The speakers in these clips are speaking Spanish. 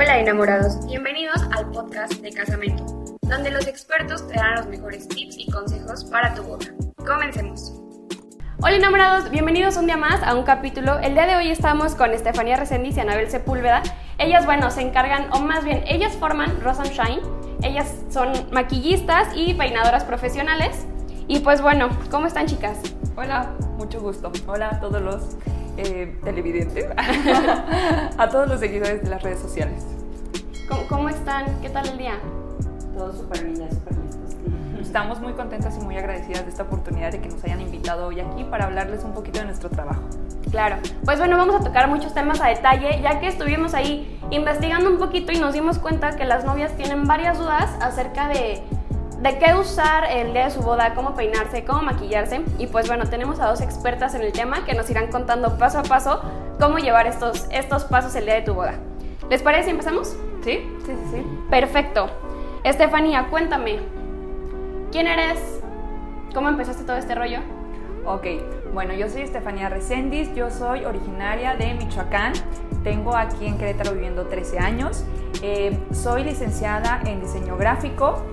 Hola enamorados, bienvenidos al podcast de Casamento, donde los expertos te dan los mejores tips y consejos para tu boda. Comencemos. Hola enamorados, bienvenidos un día más a un capítulo. El día de hoy estamos con Estefanía Resendiz y Anabel Sepúlveda. Ellas, bueno, se encargan, o más bien, ellas forman Rose and Shine. Ellas son maquillistas y peinadoras profesionales. Y pues bueno, ¿cómo están chicas? Hola, mucho gusto. Hola a todos los eh, televidentes, a todos los seguidores de las redes sociales. ¿Cómo, están? ¿Qué tal el día? Todo súper bien, súper listos. Estamos muy contentas y muy agradecidas de esta oportunidad de que nos hayan invitado hoy aquí para hablarles un poquito de nuestro trabajo. Claro, pues bueno, vamos a tocar muchos temas a detalle, ya que estuvimos ahí investigando un poquito y nos dimos cuenta que las novias tienen varias dudas acerca de de qué usar el día de su boda, cómo peinarse, cómo maquillarse. Y pues bueno, tenemos a dos expertas en el tema que nos irán contando paso a paso cómo llevar estos, estos pasos el día de tu boda. ¿Les parece si empezamos? Sí, sí, sí, sí. Perfecto. Estefanía, cuéntame, ¿quién eres? ¿Cómo empezaste todo este rollo? Ok, bueno, yo soy Estefanía Reséndiz, yo soy originaria de Michoacán, tengo aquí en Querétaro viviendo 13 años, eh, soy licenciada en diseño gráfico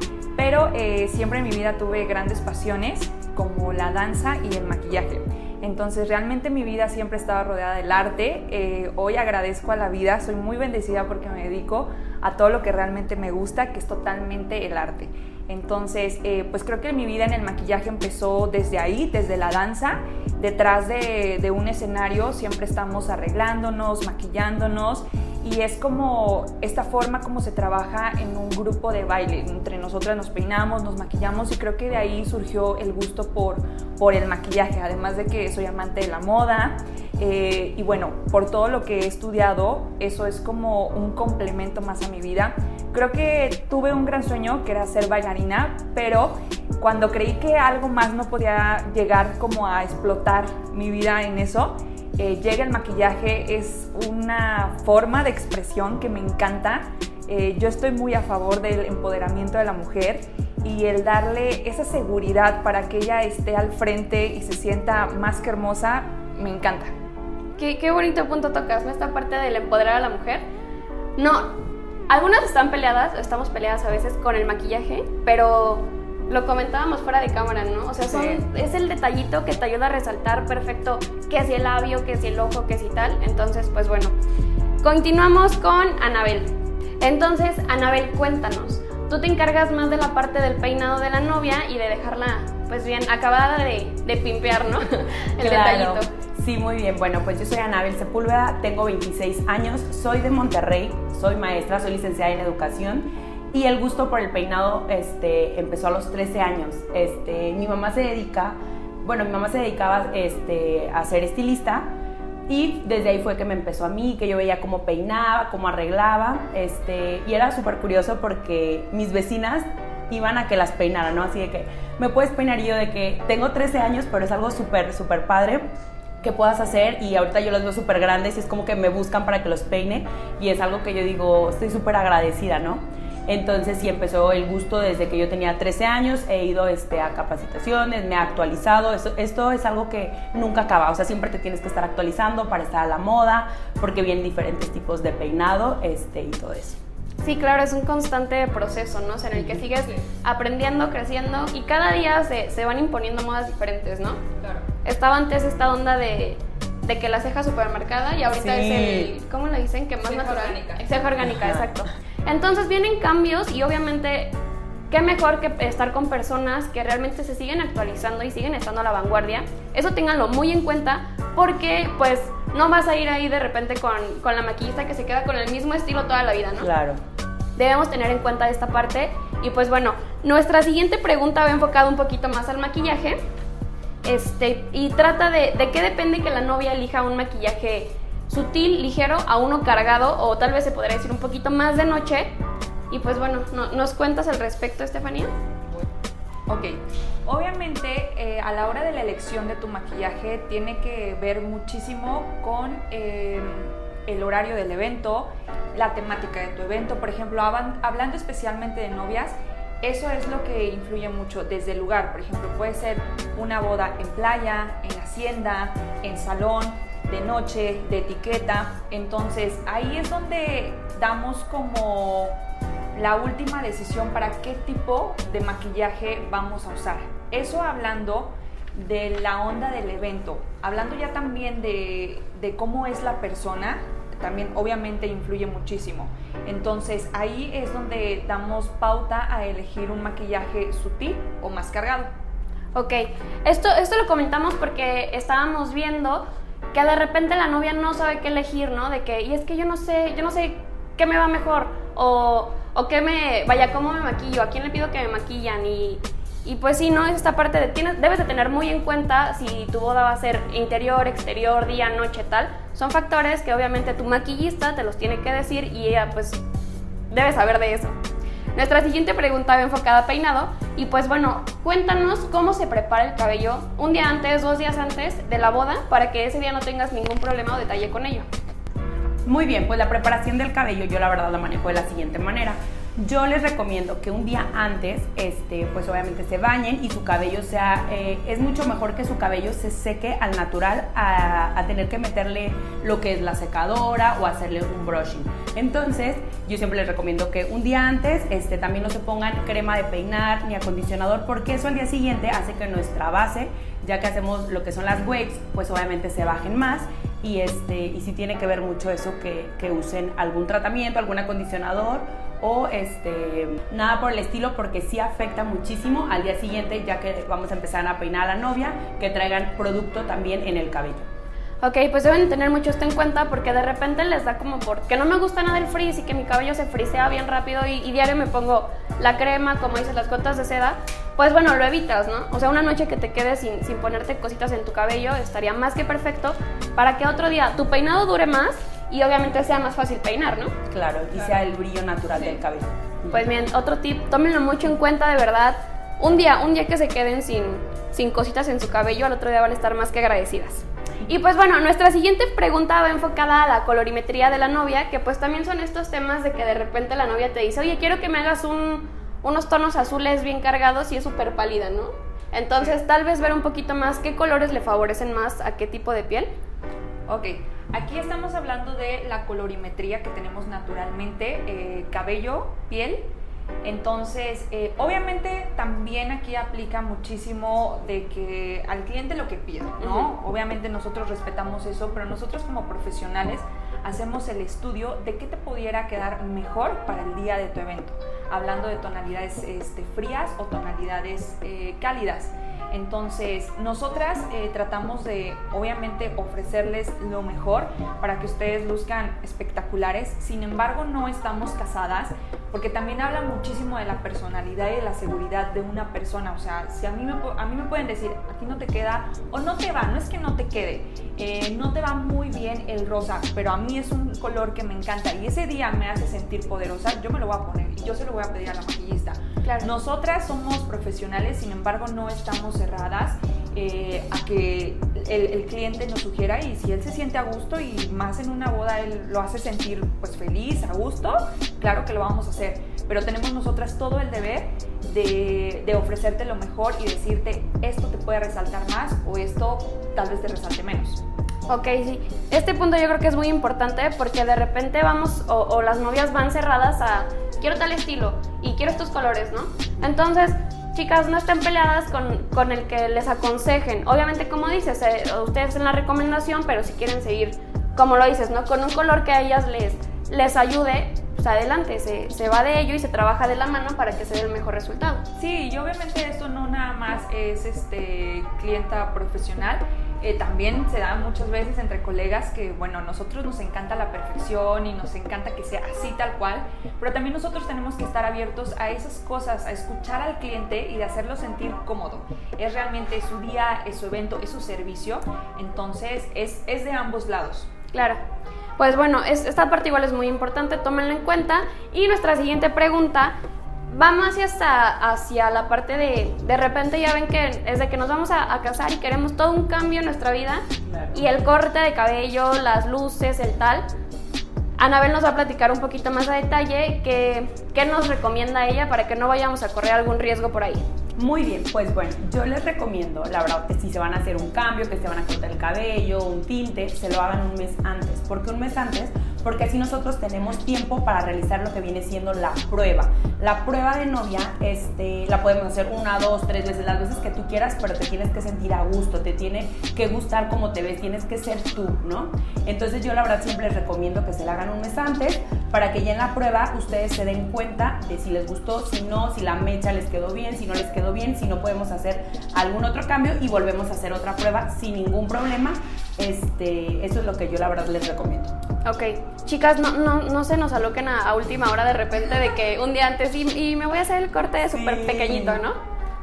pero eh, siempre en mi vida tuve grandes pasiones como la danza y el maquillaje. Entonces realmente mi vida siempre estaba rodeada del arte. Eh, hoy agradezco a la vida, soy muy bendecida porque me dedico a todo lo que realmente me gusta, que es totalmente el arte. Entonces, eh, pues creo que mi vida en el maquillaje empezó desde ahí, desde la danza. Detrás de, de un escenario siempre estamos arreglándonos, maquillándonos y es como esta forma como se trabaja en un grupo de baile. Entre nosotras nos peinamos, nos maquillamos y creo que de ahí surgió el gusto por, por el maquillaje, además de que soy amante de la moda. Eh, y bueno, por todo lo que he estudiado, eso es como un complemento más a mi vida. Creo que tuve un gran sueño que era ser bailarina, pero cuando creí que algo más no podía llegar como a explotar mi vida en eso, eh, llega el maquillaje, es una forma de expresión que me encanta. Eh, yo estoy muy a favor del empoderamiento de la mujer y el darle esa seguridad para que ella esté al frente y se sienta más que hermosa, me encanta. Qué, qué bonito punto tocas, ¿no? Esta parte del empoderar a la mujer. No, algunas están peleadas, estamos peleadas a veces con el maquillaje, pero lo comentábamos fuera de cámara, ¿no? O sea, es el detallito que te ayuda a resaltar perfecto que si el labio, que si el ojo, que si tal. Entonces, pues bueno. Continuamos con Anabel. Entonces, Anabel, cuéntanos. Tú te encargas más de la parte del peinado de la novia y de dejarla, pues bien, acabada de, de pimpear, ¿no? el detallito. Sí, muy bien. Bueno, pues yo soy Anabel Sepúlveda, tengo 26 años, soy de Monterrey, soy maestra, soy licenciada en educación y el gusto por el peinado este, empezó a los 13 años. Este, mi mamá se dedica, bueno, mi mamá se dedicaba este, a ser estilista y desde ahí fue que me empezó a mí, que yo veía cómo peinaba, cómo arreglaba, este, y era súper curioso porque mis vecinas iban a que las peinara, ¿no? Así de que, ¿me puedes peinar? Y yo de que tengo 13 años, pero es algo súper, súper padre que puedas hacer y ahorita yo las veo súper grandes y es como que me buscan para que los peine y es algo que yo digo, estoy súper agradecida, ¿no? Entonces sí empezó el gusto desde que yo tenía 13 años, he ido este, a capacitaciones, me he actualizado, esto, esto es algo que nunca acaba, o sea, siempre te tienes que estar actualizando para estar a la moda, porque vienen diferentes tipos de peinado este, y todo eso. Sí, claro, es un constante proceso, ¿no? O sea, en el que sigues aprendiendo, creciendo y cada día se, se van imponiendo modas diferentes, ¿no? Claro. Estaba antes esta onda de, de que la ceja supermercada y ahorita es el, ¿cómo le dicen? Que más ceja natural. Orgánica. Ceja orgánica, exacto. Entonces vienen cambios y obviamente qué mejor que estar con personas que realmente se siguen actualizando y siguen estando a la vanguardia. Eso ténganlo muy en cuenta porque pues no vas a ir ahí de repente con, con la maquillista que se queda con el mismo estilo toda la vida, ¿no? Claro. Debemos tener en cuenta esta parte y pues bueno, nuestra siguiente pregunta va enfocada un poquito más al maquillaje. Este, y trata de, de qué depende que la novia elija un maquillaje sutil, ligero, a uno cargado o tal vez se podría decir un poquito más de noche. Y pues bueno, ¿nos cuentas al respecto, Estefanía? Ok, obviamente eh, a la hora de la elección de tu maquillaje tiene que ver muchísimo con eh, el horario del evento, la temática de tu evento. Por ejemplo, hablando especialmente de novias, eso es lo que influye mucho desde el lugar. Por ejemplo, puede ser una boda en playa, en hacienda, en salón, de noche, de etiqueta. Entonces ahí es donde damos como la última decisión para qué tipo de maquillaje vamos a usar. Eso hablando de la onda del evento, hablando ya también de, de cómo es la persona, también obviamente influye muchísimo. Entonces ahí es donde damos pauta a elegir un maquillaje sutil o más cargado. Ok, esto, esto lo comentamos porque estábamos viendo que de repente la novia no sabe qué elegir, ¿no? De que, y es que yo no sé, yo no sé qué me va mejor, o, o qué me, vaya, cómo me maquillo, a quién le pido que me maquillan, y, y pues sí, ¿no? Es esta parte de, tienes, debes de tener muy en cuenta si tu boda va a ser interior, exterior, día, noche, tal. Son factores que obviamente tu maquillista te los tiene que decir y ella pues debe saber de eso. Nuestra siguiente pregunta va enfocada a peinado y pues bueno, cuéntanos cómo se prepara el cabello un día antes, dos días antes de la boda para que ese día no tengas ningún problema o detalle con ello. Muy bien, pues la preparación del cabello yo la verdad la manejo de la siguiente manera. Yo les recomiendo que un día antes, este, pues obviamente se bañen y su cabello sea, eh, es mucho mejor que su cabello se seque al natural a, tener que meterle lo que es la secadora o hacerle un brushing. Entonces, yo siempre les recomiendo que un día antes este, también no se pongan crema de peinar ni acondicionador porque eso al día siguiente hace que nuestra base, ya que hacemos lo que son las waves, pues obviamente se bajen más y, este, y sí tiene que ver mucho eso que, que usen algún tratamiento, algún acondicionador o este, nada por el estilo porque sí afecta muchísimo al día siguiente ya que vamos a empezar a peinar a la novia que traigan producto también en el cabello. Ok, pues deben tener mucho esto en cuenta porque de repente les da como por que no me gusta nada el frizz y que mi cabello se frisea bien rápido y, diario me pongo la crema, como dices, las gotas de seda, pues bueno, lo evitas, ¿no? O sea, una noche que te quedes sin, sin ponerte cositas en tu cabello estaría más que perfecto para que otro día tu peinado dure más y obviamente sea más fácil peinar, ¿no? Claro, y sea el brillo natural del cabello. Pues bien, otro tip, tómenlo mucho en cuenta de verdad. Un día, un día que se queden sin, sin cositas en su cabello, al otro día van a estar más que agradecidas. Y pues bueno, nuestra siguiente pregunta va enfocada a la colorimetría de la novia, que pues también son estos temas de que de repente la novia te dice, oye, quiero que me hagas un, unos tonos azules bien cargados y es súper pálida, ¿no? Entonces tal vez ver un poquito más qué colores le favorecen más a qué tipo de piel. Ok, aquí estamos hablando de la colorimetría que tenemos naturalmente, eh, cabello, piel entonces, eh, obviamente también aquí aplica muchísimo de que al cliente lo que pide, ¿no? Obviamente nosotros respetamos eso, pero nosotros como profesionales hacemos el estudio de qué te pudiera quedar mejor para el día de tu evento, hablando de tonalidades este, frías o tonalidades eh, cálidas. Entonces, nosotras eh, tratamos de, obviamente, ofrecerles lo mejor para que ustedes luzcan espectaculares. Sin embargo, no estamos casadas porque también habla muchísimo de la personalidad y de la seguridad de una persona. O sea, si a mí me, a mí me pueden decir, a ti no te queda o no te va, no es que no te quede, eh, no te va muy bien el rosa, pero a mí es un color que me encanta y ese día me hace sentir poderosa, yo me lo voy a poner y yo se lo voy a pedir a la maquillista. Claro. Nosotras somos profesionales, sin embargo, no estamos cerradas eh, a que el, el, cliente nos sugiera y si él se siente a gusto y más en una boda él lo hace sentir pues feliz, a gusto, claro que lo vamos a hacer. Pero tenemos nosotras todo el deber de, de ofrecerte lo mejor y decirte esto te puede resaltar más o esto tal vez te resalte menos. Ok, sí. Este punto yo creo que es muy importante porque de repente vamos o, o, las novias van cerradas a quiero tal estilo y quiero estos colores, ¿no? Entonces, chicas, no estén peleadas con, con el que les aconsejen. Obviamente, como dices, eh, ustedes hacen la recomendación, pero si quieren seguir, como lo dices, ¿no? Con un color que a ellas les, les ayude, pues adelante, se, se, va de ello y se trabaja de la mano para que se dé el mejor resultado. Sí, y obviamente esto no nada más es este clienta profesional, eh, también se da muchas veces entre colegas que, bueno, nosotros nos encanta la perfección y nos encanta que sea así tal cual, pero también nosotros tenemos que estar abiertos a esas cosas, a escuchar al cliente y de hacerlo sentir cómodo. Es realmente su día, es su evento, es su servicio, entonces es, es de ambos lados. Claro. Pues bueno, es, esta parte igual es muy importante, tómenla en cuenta. Y nuestra siguiente pregunta va más hacia, hacia la parte de, de repente ya ven que es de que nos vamos a, a casar y queremos todo un cambio en nuestra vida claro. y el corte de cabello, las luces, el tal. Anabel nos va a platicar un poquito más a detalle qué, qué nos recomienda ella para que no vayamos a correr algún riesgo por ahí. Muy bien, pues bueno, yo les recomiendo, la verdad, que si se van a hacer un cambio, que se van a cortar el cabello, un tinte, se lo hagan un mes antes. ¿Por qué un mes antes? Porque así nosotros tenemos tiempo para realizar lo que viene siendo la prueba. La prueba de novia este, la podemos hacer una, dos, tres veces, las veces que tú quieras, pero te tienes que sentir a gusto, te tiene que gustar como te ves, tienes que ser tú, ¿no? Entonces yo la verdad siempre les recomiendo que se la hagan un mes antes para que ya en la prueba ustedes se den cuenta de si les gustó, si no, si la mecha les quedó bien, si no les quedó bien, si no podemos hacer algún otro cambio y volvemos a hacer otra prueba sin ningún problema. Este, eso es lo que yo la verdad les recomiendo. Ok, chicas, no, no, no se nos aloquen a, última hora de repente de que un día antes y, me voy a hacer el corte súper pequeñito, ¿no?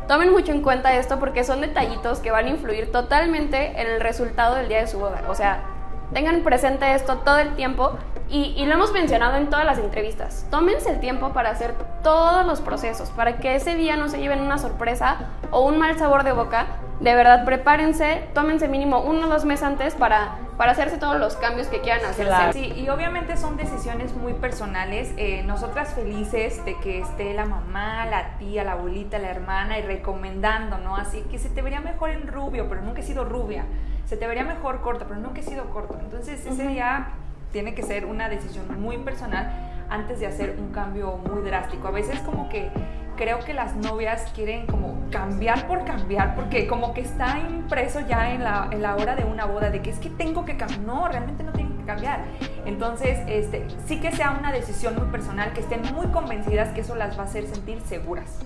Tomen mucho en cuenta esto porque son detallitos que van a influir totalmente en el resultado del día de su boda. O sea, tengan presente esto todo el tiempo y, lo hemos mencionado en todas las entrevistas. Tómense el tiempo para hacer todos los procesos, para que ese día no se lleven una sorpresa o un mal sabor de boca. De verdad, prepárense, tómense mínimo uno o dos meses antes para, para hacerse todos los cambios que quieran hacer. Sí, y obviamente son decisiones muy personales. Eh, nosotras felices de que esté la mamá, la tía, la abuelita, la hermana y recomendando, ¿no? Así que se te vería mejor en rubio, pero nunca he sido rubia. Se te vería mejor corta, pero nunca he sido corto. Entonces, ese día tiene que ser una decisión muy personal antes de hacer un cambio muy drástico. A veces como que creo que las novias quieren como cambiar por cambiar, porque como que está impreso ya en la, en la hora de una boda, de que es que tengo que cambiar. No, realmente no tienen que cambiar. Entonces, este, sí que sea una decisión muy personal, que estén muy convencidas que eso las va a hacer sentir seguras.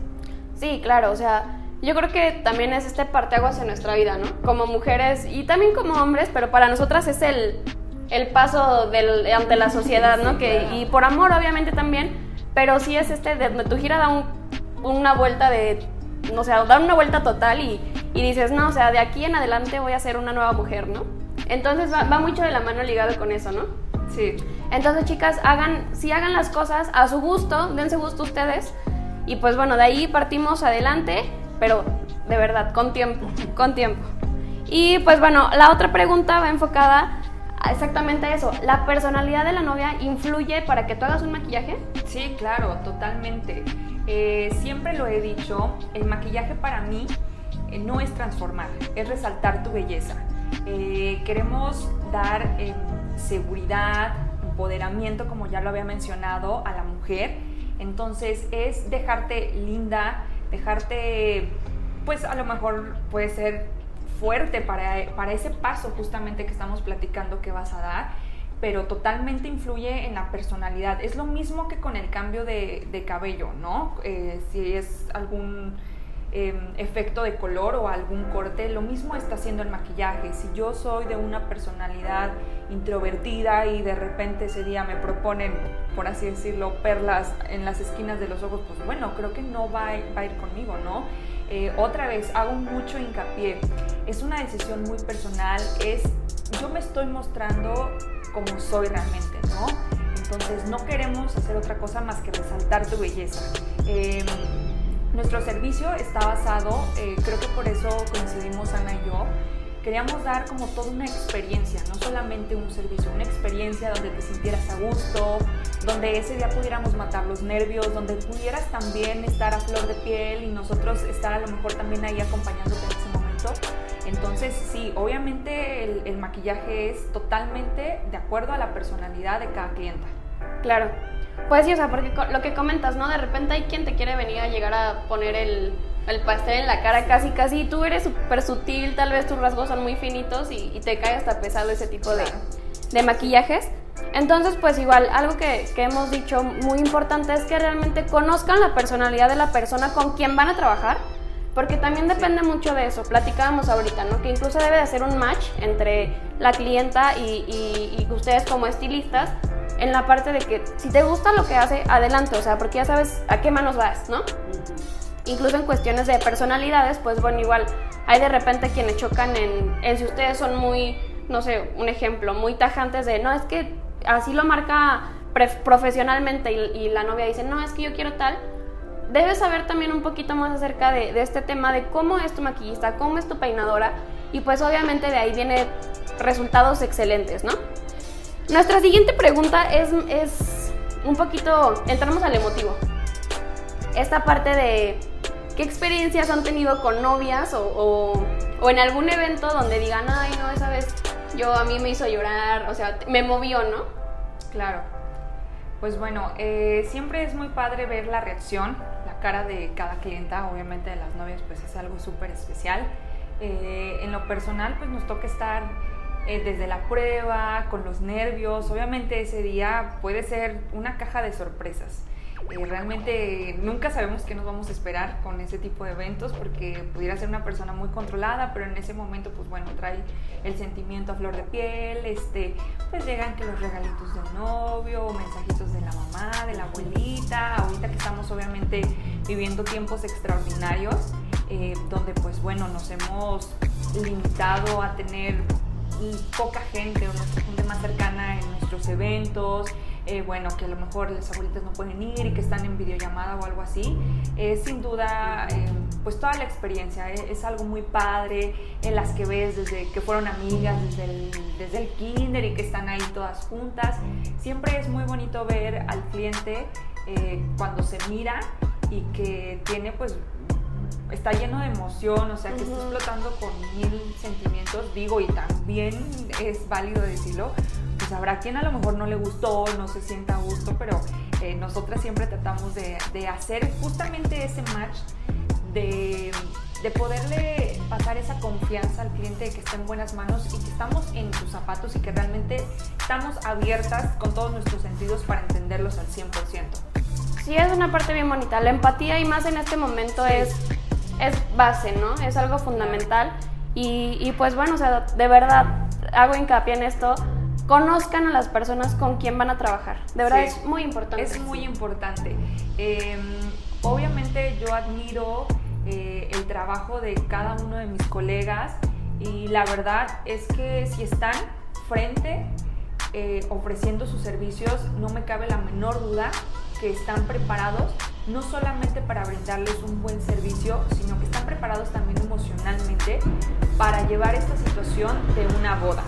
Sí, claro, o sea, yo creo que también es este parteaguas en nuestra vida, ¿no? Como mujeres y también como hombres, pero para nosotras es el el paso del, ante la sociedad, ¿no? Que, y por amor, obviamente, también, pero sí es este, de tu gira da una vuelta de, no sé, da una vuelta total y, y, dices, no, o sea, de aquí en adelante voy a ser una nueva mujer, ¿no? Entonces va, va mucho de la mano ligado con eso, ¿no? Sí. Entonces, chicas, hagan, si hagan las cosas a su gusto, dense gusto ustedes, y pues bueno, de ahí partimos adelante, pero de verdad, con tiempo, con tiempo. Y pues bueno, la otra pregunta va enfocada exactamente eso. ¿La personalidad de la novia influye para que tú hagas un maquillaje? Sí, claro, totalmente. Eh, siempre lo he dicho, el maquillaje para mí eh, no es transformar, es resaltar tu belleza. Eh, queremos dar seguridad, empoderamiento, como ya lo había mencionado, a la mujer. Entonces es dejarte linda, dejarte, pues a lo mejor puede ser fuerte para, para ese paso justamente que estamos platicando que vas a dar, pero totalmente influye en la personalidad. Es lo mismo que con el cambio de, de cabello, ¿no? Eh, si es algún em, efecto de color o algún corte, lo mismo está haciendo el maquillaje. Si yo soy de una personalidad introvertida y de repente ese día me proponen, por así decirlo, perlas en las esquinas de los ojos, pues bueno, creo que no va va a ir conmigo, ¿no? Eh, otra vez, hago mucho hincapié, es una decisión muy personal, es yo me estoy mostrando como soy realmente, ¿no? Entonces no queremos hacer otra cosa más que resaltar tu belleza. Em, nuestro servicio está basado, eh, creo que por eso coincidimos Ana y yo, queríamos dar como toda una experiencia, no solamente un servicio, una experiencia donde te sintieras a gusto, donde ese día pudiéramos matar los nervios, donde pudieras también estar a flor de piel y nosotros estar a lo mejor también ahí acompañándote en ese momento. Entonces, sí, obviamente el, maquillaje es totalmente de acuerdo a la personalidad de cada clienta. Claro. Pues sí, o sea, porque lo que comentas, ¿no? De repente hay quien te quiere venir a llegar a poner el el pastel en la cara casi casi, tú eres súper sutil, tal vez tus rasgos son muy finitos y, te cae hasta pesado ese tipo de, de maquillajes. Entonces, pues igual, algo que, que, hemos dicho muy importante es que realmente conozcan la personalidad de la persona con quien van a trabajar, porque también depende mucho de eso. Platicábamos ahorita, ¿no? Que incluso debe de hacer un match entre la clienta y, y, y, ustedes como estilistas en la parte de que si te gusta lo que hace, adelante, o sea, porque ya sabes a qué manos vas, ¿no? Incluso en cuestiones de personalidades, pues bueno, igual hay de repente quienes chocan en, si ustedes son muy, no sé, un ejemplo, muy tajantes de, no, es que así lo marca profesionalmente y, la novia dice, no, es que yo quiero tal. Debes saber también un poquito más acerca de, este tema de cómo es tu maquillista, cómo es tu peinadora y pues obviamente de ahí viene resultados excelentes, ¿no? Nuestra siguiente pregunta es, es un poquito, entramos al emotivo. Esta parte de ¿qué experiencias han tenido con novias o, o, en algún evento donde digan, ay, no, esa vez yo a mí me hizo llorar, o sea, me movió, ¿no? Claro. Pues bueno, eh, siempre es muy padre ver la reacción, la cara de cada clienta, obviamente de las novias, pues es algo súper especial. Eh, en lo personal, pues nos toca estar eh, desde la prueba, con los nervios. Obviamente ese día puede ser una caja de sorpresas. Eh, realmente nunca sabemos qué nos vamos a esperar con ese tipo de eventos porque pudiera ser una persona muy controlada, pero en ese momento pues bueno, trae el sentimiento a flor de piel, este, pues llegan que los regalitos del novio, mensajitos de la mamá, de la abuelita, ahorita que estamos obviamente viviendo tiempos extraordinarios, eh, donde pues bueno, nos hemos limitado a tener poca gente o nuestra gente más cercana en nuestros eventos, eh, bueno, que a lo mejor las abuelitas no pueden ir y que están en videollamada o algo así, es sin duda, eh, pues toda la experiencia, eh, es algo muy padre, en las que ves desde que fueron amigas, desde el, desde el kinder y que están ahí todas juntas, siempre es muy bonito ver al cliente cuando se mira y que tiene pues está lleno de emoción, o sea, que está explotando con mil sentimientos, digo, y también es válido decirlo, pues habrá quien a lo mejor no le gustó, no se sienta a gusto, pero eh, nosotras siempre tratamos de, hacer justamente ese match, de, de, poderle pasar esa confianza al cliente de que está en buenas manos y que estamos en sus zapatos y que realmente estamos abiertas con todos nuestros sentidos para entenderlos al 100%. Sí, es una parte bien bonita. La empatía y más en este momento es es base, ¿no? Es algo fundamental. Y, pues bueno, o sea, de verdad, hago hincapié en esto. Conozcan a las personas con quien van a trabajar. De verdad es muy importante. Es muy importante. Em, obviamente yo admiro eh, el trabajo de cada uno de mis colegas y la verdad es que si están frente eh, ofreciendo sus servicios, no me cabe la menor duda que están preparados no solamente para brindarles un buen servicio, sino que están preparados también emocionalmente para llevar esta situación de una boda.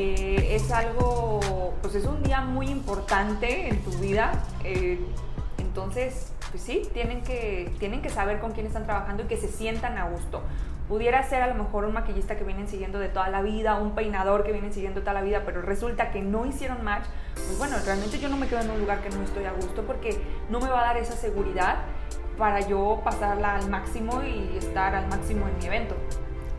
Eh, es algo, pues es un día muy importante en tu vida, eh, entonces, pues sí, tienen que, tienen que saber con quién están trabajando y que se sientan a gusto. Pudiera ser a lo mejor un maquillista que vienen siguiendo de toda la vida, un peinador que vienen siguiendo toda la vida, pero resulta que no hicieron match. Pues bueno, realmente yo no me quedo en un lugar que no estoy a gusto porque no me va a dar esa seguridad para yo pasarla al máximo y estar al máximo en mi evento.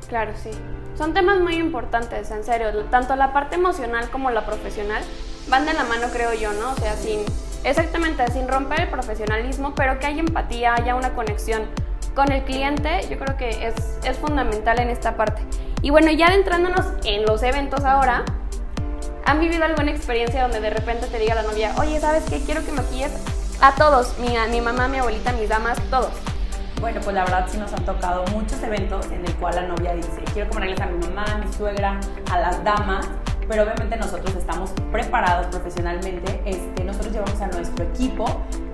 Claro, sí. Son temas muy importantes, en serio. Tanto la parte emocional como la profesional van de la mano, creo yo, ¿no? O sea, sin, exactamente, sin romper el profesionalismo, pero que haya empatía, haya una conexión con el cliente, yo creo que es, es fundamental en esta parte. Y bueno, ya adentrándonos en los eventos ahora, ¿han vivido alguna experiencia donde de repente te diga la novia, oye, ¿sabes qué? Quiero que maquilles a todos, mi, mi mamá, mi abuelita, mis damas, todos. Bueno, pues la verdad sí nos han tocado muchos eventos en el cual la novia dice, quiero comerles a mi mamá, a mi suegra, a las damas, pero obviamente nosotros estamos preparados profesionalmente. Este, nosotros llevamos a nuestro equipo,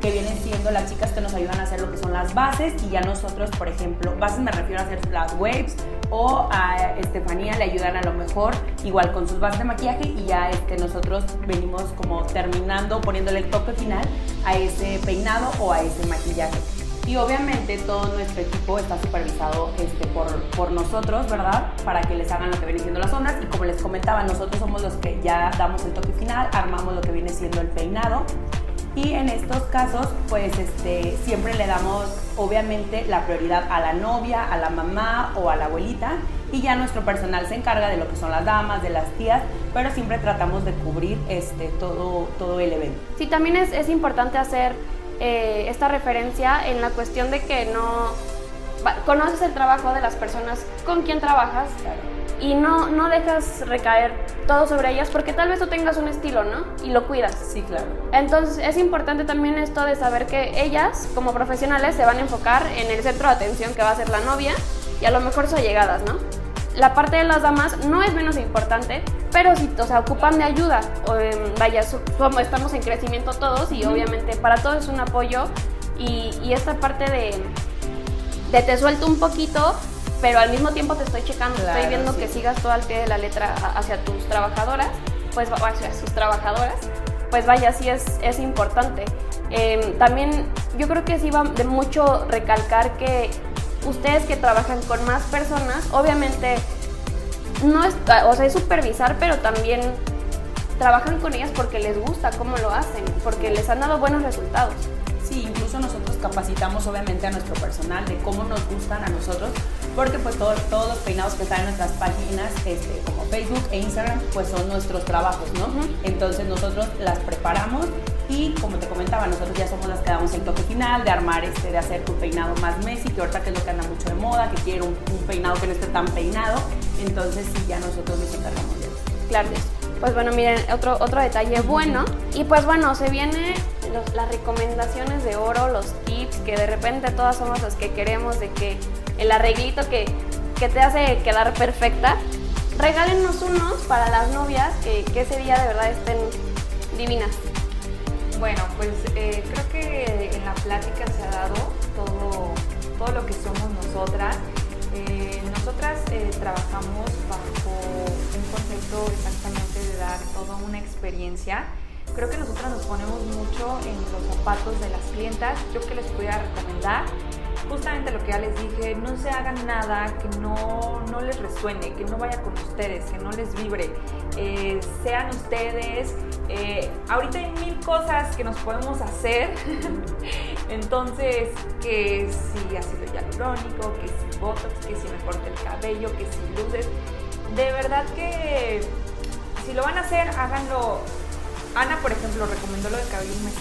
que vienen siendo las chicas que nos ayudan a hacer lo que son las bases, y ya nosotros, por ejemplo, bases me refiero a hacer las waves, o a Estefanía le ayudan a lo mejor igual con sus bases de maquillaje, y ya este, nosotros venimos como terminando, poniéndole el toque final a ese peinado o a ese maquillaje. Y obviamente todo nuestro equipo está supervisado este, por, por, nosotros, ¿verdad? Para que les hagan lo que viene siendo las ondas. Y como les comentaba, nosotros somos los que ya damos el toque final, armamos lo que viene siendo el peinado. Y en estos casos, pues este, siempre le damos obviamente la prioridad a la novia, a la mamá o a la abuelita. Y ya nuestro personal se encarga de lo que son las damas, de las tías, pero siempre tratamos de cubrir este, todo, todo el evento. Sí, también es, es importante hacer eh, esta referencia en la cuestión de que no conoces el trabajo de las personas con quien trabajas y no, no dejas recaer todo sobre ellas porque tal vez tú tengas un estilo, ¿no? Y lo cuidas. Sí, claro. Entonces es importante también esto de saber que ellas como profesionales se van a enfocar en el centro de atención que va a ser la novia y a lo mejor sus allegadas, ¿no? La parte de las damas no es menos importante, pero si, o sea, ocupan de ayuda. Em, vaya, estamos en crecimiento todos y obviamente para todos es un apoyo. Y, esta parte de, de, te suelto un poquito, pero al mismo tiempo te estoy checando, estoy viendo que sigas todo al pie de la letra hacia tus trabajadoras, pues hacia sus trabajadoras, pues vaya, sí es, es importante. Em, también yo creo que sí va de mucho recalcar que ustedes que trabajan con más personas, obviamente no es, o sea, es supervisar, pero también trabajan con ellas porque les gusta cómo lo hacen, porque les han dado buenos resultados. Sí, incluso nosotros capacitamos obviamente a nuestro personal de cómo nos gustan a nosotros, porque pues todos los peinados que están en nuestras páginas, este, como Facebook e Instagram, pues son nuestros trabajos, ¿no? Entonces nosotros las preparamos y como te comentaba, nosotros ya somos las que damos el toque final de armar, este, de hacer tu peinado más Messi, que ahorita que es lo que anda mucho de moda, que quiere un, peinado que no esté tan peinado, entonces sí, ya nosotros nos encargamos de eso. Claro, pues bueno, miren, otro, otro detalle bueno. Y pues bueno, se vienen las recomendaciones de oro, los tips, que de repente todas somos los que queremos, de que el arreglito que, que te hace quedar perfecta. Regálenos unos para las novias que, que ese día de verdad estén divinas. Bueno, pues eh, creo que en la plática se ha dado todo, todo lo que somos nosotras. Eh, nosotras eh, trabajamos bajo un concepto exactamente de dar toda una experiencia. Creo que nosotras nos ponemos mucho en los zapatos de las clientas. Yo que les voy a recomendar justamente lo que ya les dije, no se hagan nada que no, no les resuene, que no vaya con ustedes, que no les vibre. Eh, sean ustedes. Eh, ahorita hay mil cosas que nos podemos hacer. Entonces, que si ácido hialurónico, que si botox, que si me corte el cabello, que si luces. De verdad que si lo van a hacer, háganlo. Ana, por ejemplo, recomendó lo del cabello un mes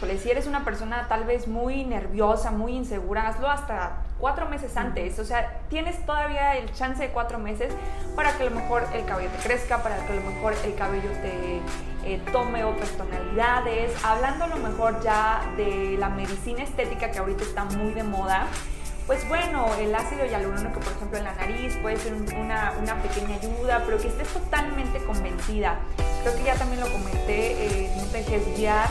¿no? si eres una persona tal vez muy nerviosa, muy insegura, hazlo hasta cuatro meses antes. O sea, tienes todavía el chance de cuatro meses para que a lo mejor el cabello te crezca, para que a lo mejor el cabello te eh, tome otras tonalidades. Hablando a lo mejor ya de la medicina estética que ahorita está muy de moda pues bueno, el ácido hialurónico, por ejemplo, en la nariz puede ser una, una, pequeña ayuda, pero que estés totalmente convencida. Creo que ya también lo comenté, eh, no te dejes guiar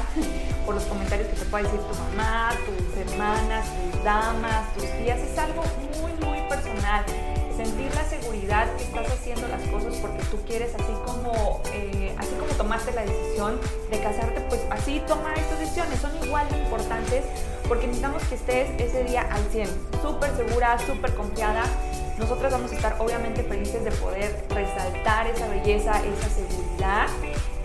por los comentarios que te puede decir tu mamá, tus hermanas, tus damas, tus tías. Es algo muy, muy personal sentir la seguridad que estás haciendo las cosas porque tú quieres, así como, eh, así como tomaste la decisión de casarte, pues así toma estas decisiones, son igual de importantes porque necesitamos que estés ese día al 100, súper segura, súper confiada. Nosotros vamos a estar obviamente felices de poder resaltar esa belleza, esa seguridad,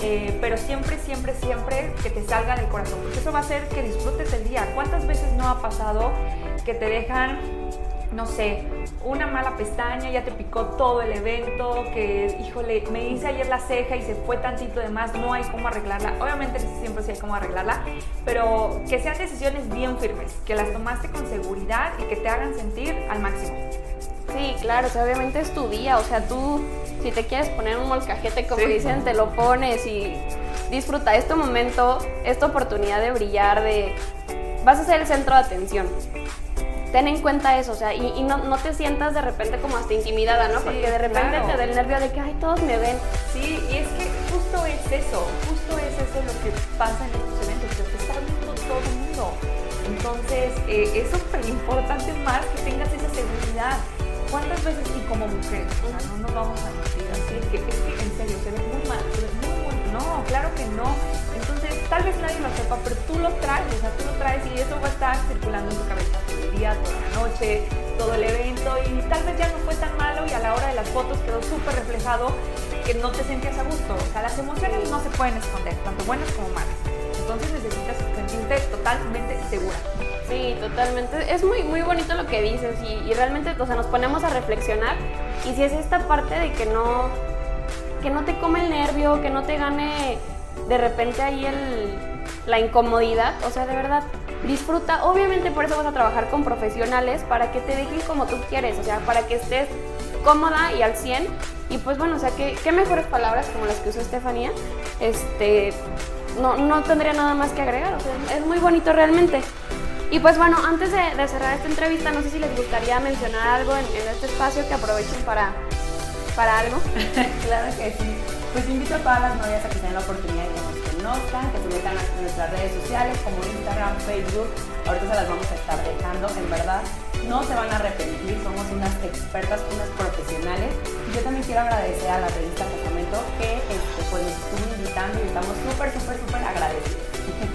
eh, pero siempre, siempre, siempre que te salga del corazón, porque eso va a hacer que disfrutes el día. ¿Cuántas veces no ha pasado que te dejan no sé, una mala pestaña, ya te picó todo el evento, que, híjole, me hice ayer la ceja y se fue tantito de más, no hay cómo arreglarla. Obviamente siempre sí hay cómo arreglarla, pero que sean decisiones bien firmes, que las tomaste con seguridad y que te hagan sentir al máximo. Sí, claro, obviamente es tu día, o sea, tú si te quieres poner un molcajete, como dicen, te lo pones y disfruta este momento, esta oportunidad de brillar, de... Vas a ser el centro de atención ten en cuenta eso, o sea, y, no, no, te sientas de repente como hasta intimidada, ¿no? Porque de repente te da el nervio de que, ay, todos me ven. Sí, y es que justo es eso, justo es eso lo que pasa en estos eventos, que te está viendo todo el mundo. Entonces, eh, es súper importante más que tengas esa seguridad. ¿Cuántas veces, y como mujer, o sea, no nos vamos a mentir, así es que, es que en serio, se ve muy mal, se ve muy, muy, no, claro que no. Entonces, tal vez nadie lo sepa, pero tú lo traes, o sea, tú lo traes y eso va a estar circulando en tu cabeza toda la noche, todo el evento y tal vez ya no fue tan malo y a la hora de las fotos quedó súper reflejado que no te sentías a gusto. O sea, las emociones no se pueden esconder, tanto buenas como malas. Entonces necesitas sentirte totalmente segura. Sí, totalmente. Es muy, muy bonito lo que dices y, realmente o sea, nos ponemos a reflexionar y si es esta parte de que no, que no te come el nervio, que no te gane de repente ahí el, la incomodidad, o sea, de verdad, disfruta. Obviamente por eso vas a trabajar con profesionales para que te dejen como tú quieres, o sea, para que estés cómoda y al 100. Y pues bueno, o sea, qué mejores palabras como las que usó Estefanía. Este, no, no tendría nada más que agregar, o sea, es muy bonito realmente. Y pues bueno, antes de, cerrar esta entrevista, no sé si les gustaría mencionar algo en, este espacio que aprovechen para, para algo. claro que sí. Pues invito a todas las novias a que tengan la oportunidad de conozcan, que se metan a nuestras redes sociales como Instagram, Facebook. Ahorita se las vamos a estar dejando, en verdad. No se van a arrepentir, somos unas expertas, unas profesionales. Y yo también quiero agradecer a la revista Casamento que este, pues, nos estuvo invitando y estamos súper, súper, súper agradecidos.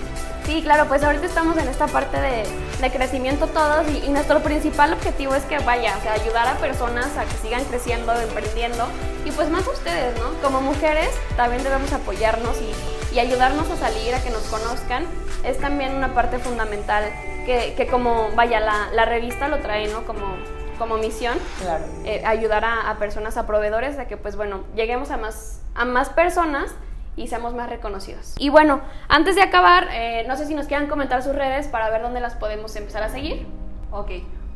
Sí, claro, pues ahorita estamos en esta parte de de crecimiento todos y, nuestro principal objetivo es que vaya, o sea, ayudar a personas a que sigan creciendo, emprendiendo y pues más a ustedes, ¿no? Como mujeres también debemos apoyarnos y, y ayudarnos a salir, a que nos conozcan. Es también una parte fundamental que, que como, vaya, la, la, revista lo trae, ¿no? Como, como misión, claro. Eh, ayudar a, a, personas, a proveedores, a que pues bueno, lleguemos a más, a más personas y seamos más reconocidos. Y bueno, antes de acabar, eh, no sé si nos quieran comentar sus redes para ver dónde las podemos empezar a seguir. Ok,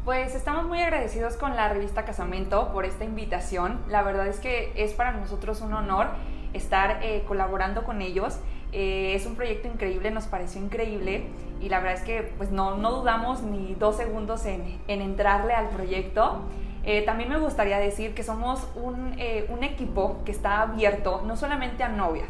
pues estamos muy agradecidos con la revista Casamento por esta invitación. La verdad es que es para nosotros un honor estar eh, colaborando con ellos. Eh, es un proyecto increíble, nos pareció increíble y la verdad es que pues no, no dudamos ni dos segundos en, en entrarle al proyecto. también me gustaría decir que somos un, un equipo que está abierto no solamente a novias,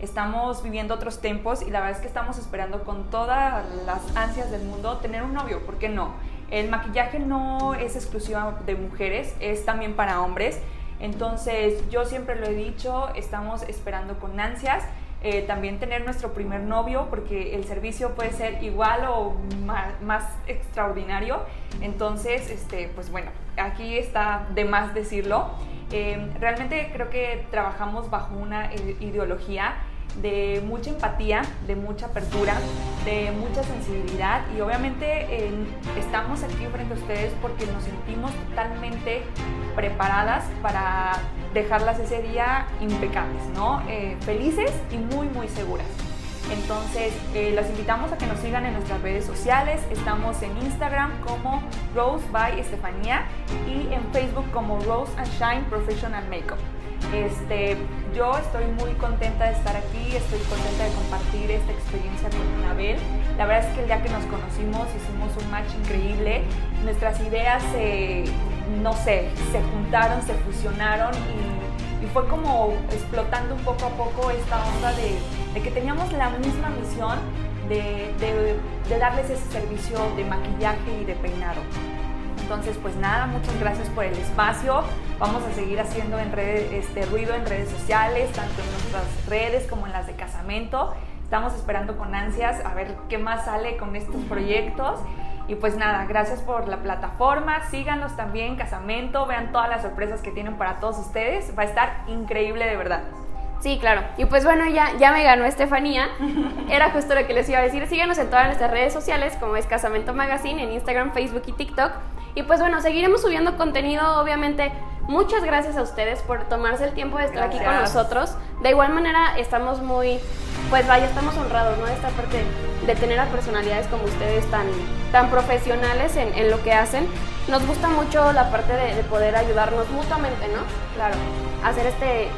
estamos viviendo otros tiempos y la verdad es que estamos esperando con todas las ansias del mundo tener un novio, ¿por qué no? El maquillaje no es exclusivo de mujeres, es también para hombres. Entonces yo siempre lo he dicho, estamos esperando con ansias eh, también tener nuestro primer novio porque el servicio puede ser igual o más, extraordinario. Entonces, este, pues bueno, aquí está de más decirlo. Eh, realmente creo que trabajamos bajo una ideología de mucha empatía, de mucha apertura, de mucha sensibilidad y obviamente estamos aquí frente a ustedes porque nos sentimos totalmente preparadas para dejarlas ese día impecables, ¿no? Eh, felices y muy, muy seguras. Entonces, eh, las invitamos a que nos sigan en nuestras redes sociales. Estamos en Instagram como Rose by Estefanía y en Facebook como Rose and Shine Professional Makeup. Este, yo estoy muy contenta de estar aquí, estoy contenta de compartir esta experiencia con Anabel. La verdad es que el día que nos conocimos hicimos un match increíble. Nuestras ideas se, no sé, se juntaron, se fusionaron y, fue como explotando un poco a poco esta onda de, que teníamos la misma misión de darles ese servicio de maquillaje y de peinado. Entonces, pues nada, muchas gracias por el espacio. Vamos a seguir haciendo en este ruido en redes sociales, tanto en nuestras redes como en las de Casamento. Estamos esperando con ansias a ver qué más sale con estos proyectos. Y pues nada, gracias por la plataforma, síganos también, Casamento, vean todas las sorpresas que tienen para todos ustedes, va a estar increíble de verdad. Sí, claro. Y pues bueno, ya, ya me ganó Estefanía. Era justo lo que les iba a decir. Síganos en todas nuestras redes sociales, como es Casamento Magazine, en Instagram, Facebook y TikTok. Y pues bueno, seguiremos subiendo contenido, obviamente. Muchas gracias a ustedes por tomarse el tiempo de estar aquí con nosotros. De igual manera, estamos muy, pues vaya, estamos honrados, ¿no? Esta parte de tener a personalidades como ustedes tan, tan profesionales en, en lo que hacen. Nos gusta mucho la parte de, de poder ayudarnos mutuamente, ¿no? Claro. Hacer este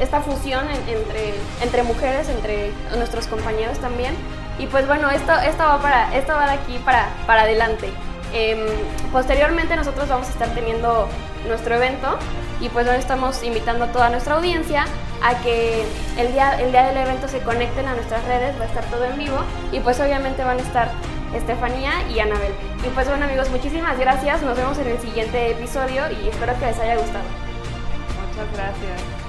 esta fusión entre, entre mujeres, entre nuestros compañeros también. Y pues bueno, esto, esto, va, para, esto va de aquí para, para adelante. Em, posteriormente nosotros vamos a estar teniendo nuestro evento y pues ahora estamos invitando a toda nuestra audiencia a que el día, el día del evento se conecten a nuestras redes, va a estar todo en vivo y pues obviamente van a estar Estefanía y Anabel. Y pues bueno amigos, muchísimas gracias, nos vemos en el siguiente episodio y espero que les haya gustado. Muchas gracias.